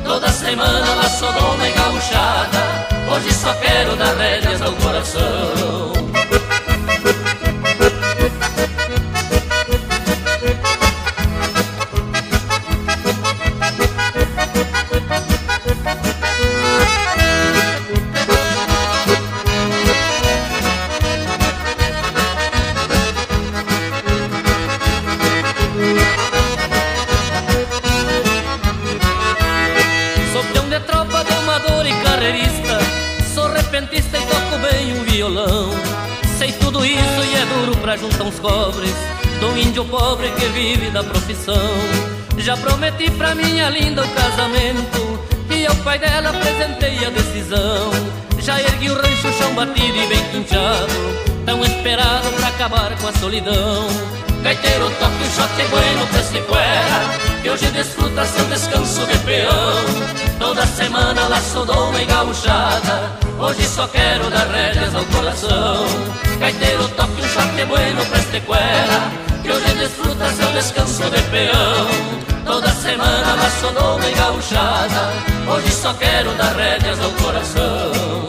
Toda semana laço doma e gauchada. Hoje só quero dar rédeas ao coração. Pra juntar uns cobres Do índio pobre que vive da profissão. Já prometi pra minha linda o casamento E ao pai dela apresentei a decisão. Já ergui o rancho, chão batido e bem quinchado Tão esperado pra acabar com a solidão Gaiteiro toque um shot bueno pra este cuera Que hoje desfruta seu descanso de peão. Toda semana laço doma e gauchada Hoje só quero dar rédeas ao coração. Gaiteiro toque um shot bueno pra este cuera Que hoje desfruta seu descanso de peão. Toda semana laço doma e gauchada Hoje só quero dar rédeas ao coração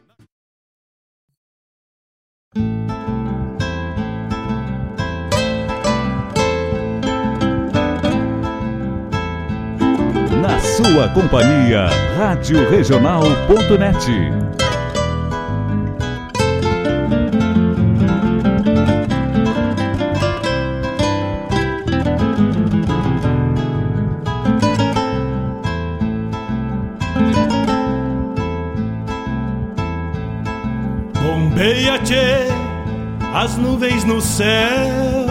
Sua companhia, Rádio Regional.net. Bombeia, tchê, as nuvens no céu,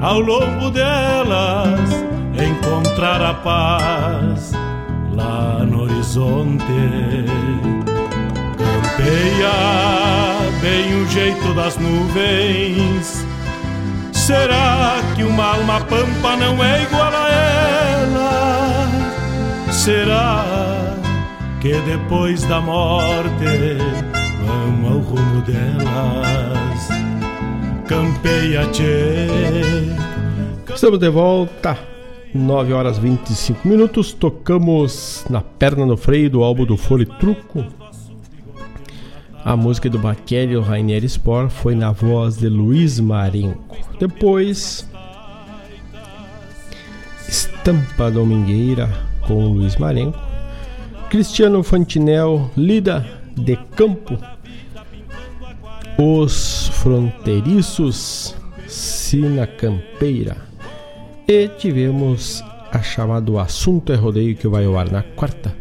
ao longo delas encontrar a paz lá no horizonte. Campeia bem o jeito das nuvens. Será que uma alma pampa não é igual a ela? Será que depois da morte vão ao rumo delas? Campeia tchê. Estamos de volta, 9 horas 25 minutos. Tocamos na perna no freio do álbum do Fole Truco. A música do Baquelli Rainier Sport foi na voz de Luiz Marenco. Depois, Estampa Domingueira com Luiz Marenco. Cristiano Fantinel, Lida de Campo os Fronteiriços, Sina Campeira. E tivemos a chamada Assunto é Rodeio que vai ao ar na quarta,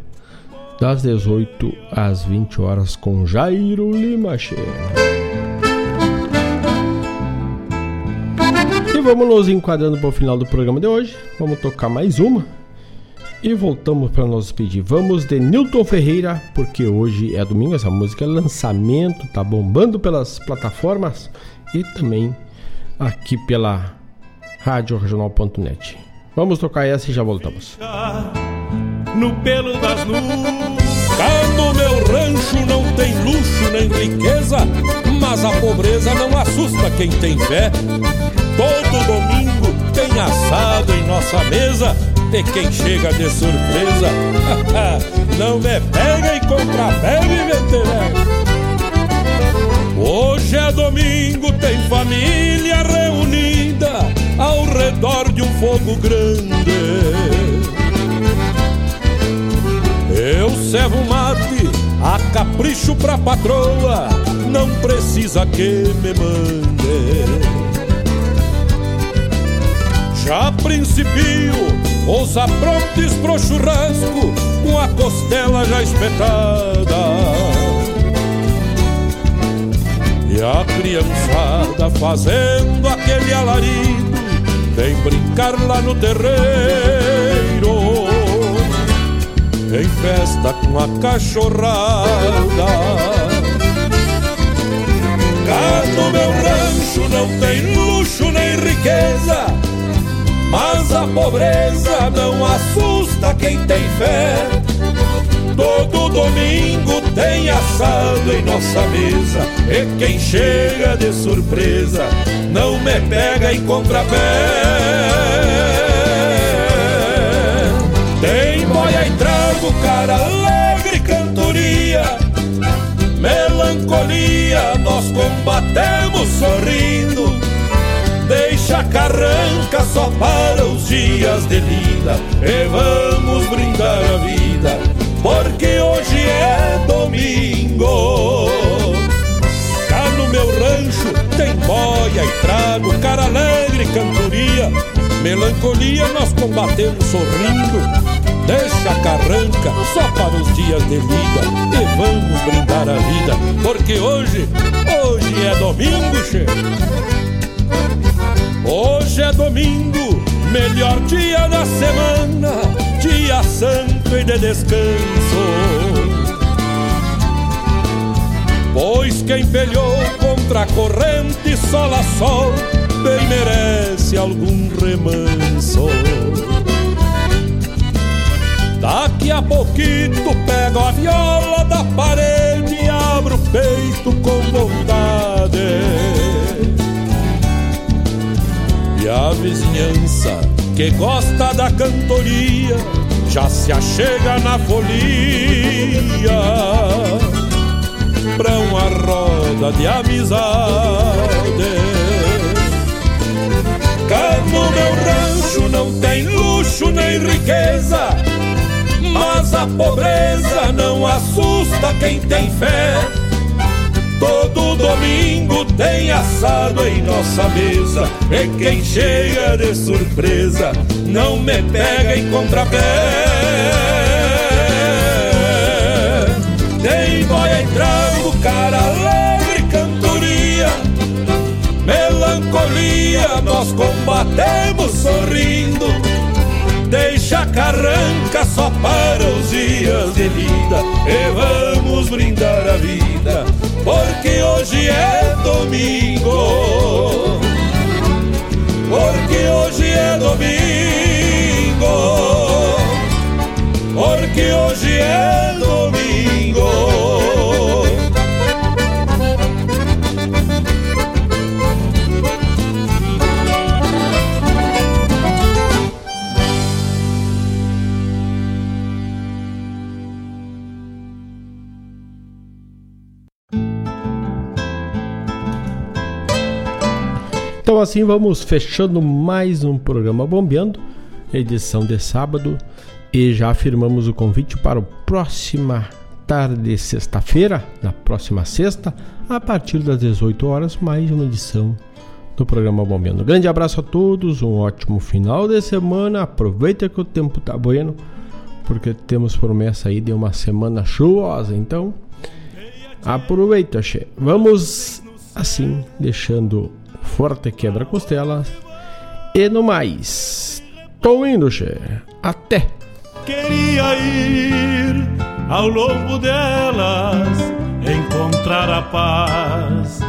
das 18 às 20 horas com Jairo Lima E vamos nos enquadrando para o final do programa de hoje. Vamos tocar mais uma e voltamos para nos pedir. Vamos de Newton Ferreira, porque hoje é domingo, essa música é lançamento, tá bombando pelas plataformas e também aqui pela Rádio Regional.net. Vamos tocar essa e já voltamos. No pelo das nuvens. Cá no meu rancho não tem luxo nem riqueza, mas a pobreza não assusta quem tem fé. Todo domingo tem assado em nossa mesa e quem chega de surpresa Não me pega e compra pega e vente Hoje é domingo, tem família reunida ao redor de um fogo grande. Eu servo mate, a capricho pra patroa, não precisa que me mande. Já principio os aprontes pro churrasco, com a costela já espetada. E a criançada fazendo aquele alarido Vem brincar lá no terreiro Em festa com a cachorrada Cá no meu rancho não tem luxo nem riqueza Mas a pobreza não assusta quem tem fé. Todo domingo tem assado em nossa mesa. E quem chega de surpresa não me pega em contrapé. Tem boia e trago, cara alegre cantoria Melancolia. Nós combatemos sorrindo Deixa a carranca só para os dias de lida E vamos brindar a vida porque hoje é domingo. Cá no meu rancho tem boia e trago, cara alegre, cantoria, melancolia nós combatemos sorrindo. Deixa a carranca só para os dias de lida e vamos brindar a vida, porque hoje, hoje é domingo, che. Hoje é domingo, melhor dia da semana, dia santo e de descanso. Pois quem pelhou contra a corrente sol a sol, bem merece algum remanso. Daqui a pouquito pego a viola da parede e abro o peito com vontade. A vizinhança que gosta da cantoria já se achega na folia pra uma roda de amizade. Cá no meu rancho não tem luxo nem riqueza, mas a pobreza não assusta quem tem fé. Domingo tem assado em nossa mesa. E quem chega de surpresa não me pega em contrapé. Tem boia e trago, cara alegre, cantoria Melancolia nós combatemos sorrindo Deixa a carranca só para os dias de vida E vamos brindar a vida Porque hoje é domingo. Porque hoje é domingo. Porque hoje é domingo Então assim vamos fechando mais um programa Bombeando, edição de sábado, e já afirmamos o convite para o próxima tarde, sexta-feira, na próxima sexta, a partir das 18 horas, mais uma edição do programa Bombeando. Grande abraço a todos, um ótimo final de semana, aproveita que o tempo tá bueno, porque temos promessa aí de uma semana chuvosa, então aproveita, che. Vamos assim, deixando forte quebra-costela. E no mais, tô indo, che. Até! Queria ir ao longo delas, encontrar a paz